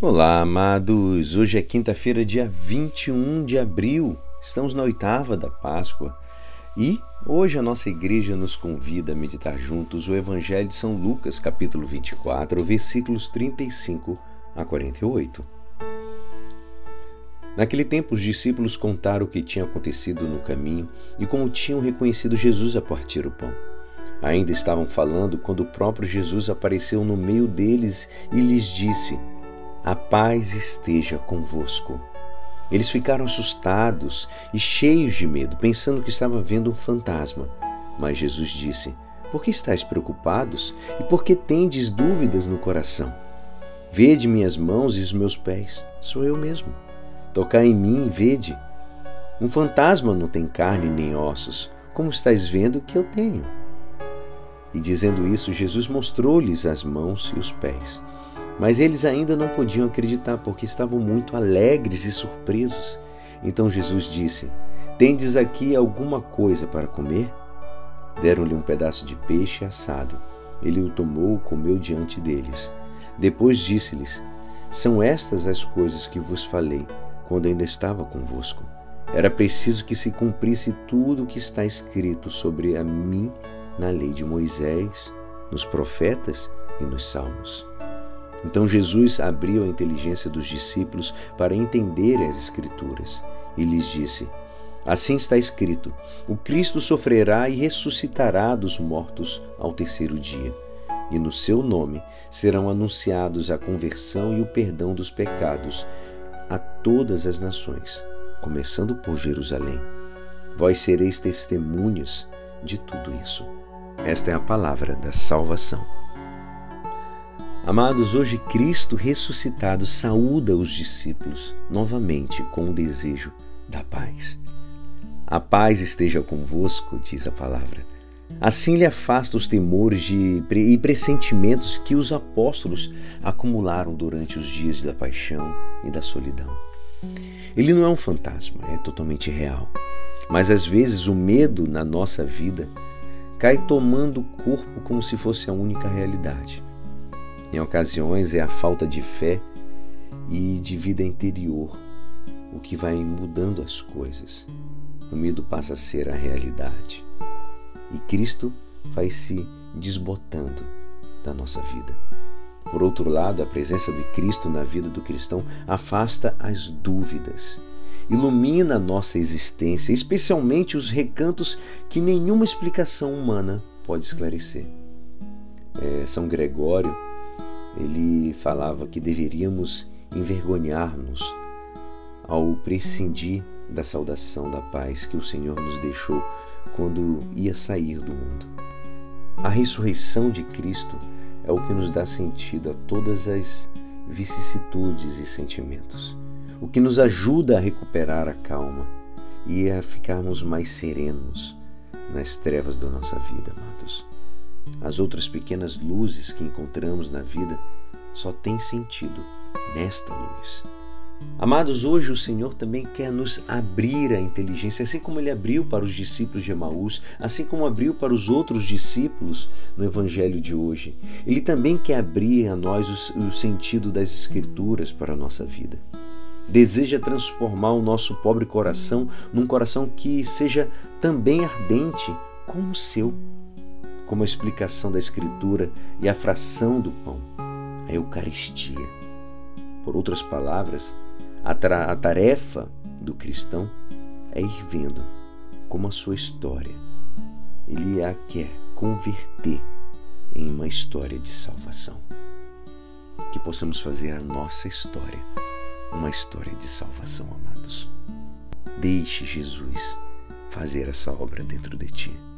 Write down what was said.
Olá, amados! Hoje é quinta-feira, dia 21 de abril. Estamos na oitava da Páscoa e hoje a nossa igreja nos convida a meditar juntos o Evangelho de São Lucas, capítulo 24, versículos 35 a 48. Naquele tempo, os discípulos contaram o que tinha acontecido no caminho e como tinham reconhecido Jesus a partir o pão. Ainda estavam falando quando o próprio Jesus apareceu no meio deles e lhes disse: a paz esteja convosco. Eles ficaram assustados e cheios de medo, pensando que estava vendo um fantasma. Mas Jesus disse: Por que estáis preocupados e por que tendes dúvidas no coração? Vede minhas mãos e os meus pés, sou eu mesmo. Tocai em mim e vede. Um fantasma não tem carne nem ossos, como estáis vendo que eu tenho. E dizendo isso, Jesus mostrou-lhes as mãos e os pés. Mas eles ainda não podiam acreditar porque estavam muito alegres e surpresos. Então Jesus disse: Tendes aqui alguma coisa para comer? Deram-lhe um pedaço de peixe assado. Ele o tomou e comeu diante deles. Depois disse-lhes: São estas as coisas que vos falei quando ainda estava convosco. Era preciso que se cumprisse tudo o que está escrito sobre a mim na lei de Moisés, nos profetas e nos salmos. Então Jesus abriu a inteligência dos discípulos para entenderem as Escrituras e lhes disse: Assim está escrito: o Cristo sofrerá e ressuscitará dos mortos ao terceiro dia, e no seu nome serão anunciados a conversão e o perdão dos pecados a todas as nações, começando por Jerusalém. Vós sereis testemunhas de tudo isso. Esta é a palavra da salvação. Amados, hoje Cristo ressuscitado saúda os discípulos novamente com o desejo da paz. A paz esteja convosco, diz a palavra. Assim lhe afasta os temores e pressentimentos que os apóstolos acumularam durante os dias da paixão e da solidão. Ele não é um fantasma, é totalmente real. Mas às vezes o medo na nossa vida cai tomando o corpo como se fosse a única realidade. Em ocasiões é a falta de fé e de vida interior o que vai mudando as coisas. O medo passa a ser a realidade e Cristo vai se desbotando da nossa vida. Por outro lado, a presença de Cristo na vida do cristão afasta as dúvidas, ilumina a nossa existência, especialmente os recantos que nenhuma explicação humana pode esclarecer. É, São Gregório ele falava que deveríamos envergonhar-nos ao prescindir da saudação da paz que o Senhor nos deixou quando ia sair do mundo. A ressurreição de Cristo é o que nos dá sentido a todas as vicissitudes e sentimentos, o que nos ajuda a recuperar a calma e a ficarmos mais serenos nas trevas da nossa vida, amados. As outras pequenas luzes que encontramos na vida só têm sentido nesta luz. Amados, hoje o Senhor também quer nos abrir a inteligência, assim como ele abriu para os discípulos de Emaús, assim como abriu para os outros discípulos no Evangelho de hoje. Ele também quer abrir a nós o, sentido das Escrituras para a nossa vida. Deseja transformar o nosso pobre coração num coração que seja também ardente como o seu como a explicação da Escritura e a fração do pão, a Eucaristia. Por outras palavras, a, a tarefa do cristão é ir vendo como a sua história ele a quer converter em uma história de salvação. Que possamos fazer a nossa história uma história de salvação, amados. Deixe Jesus fazer essa obra dentro de ti.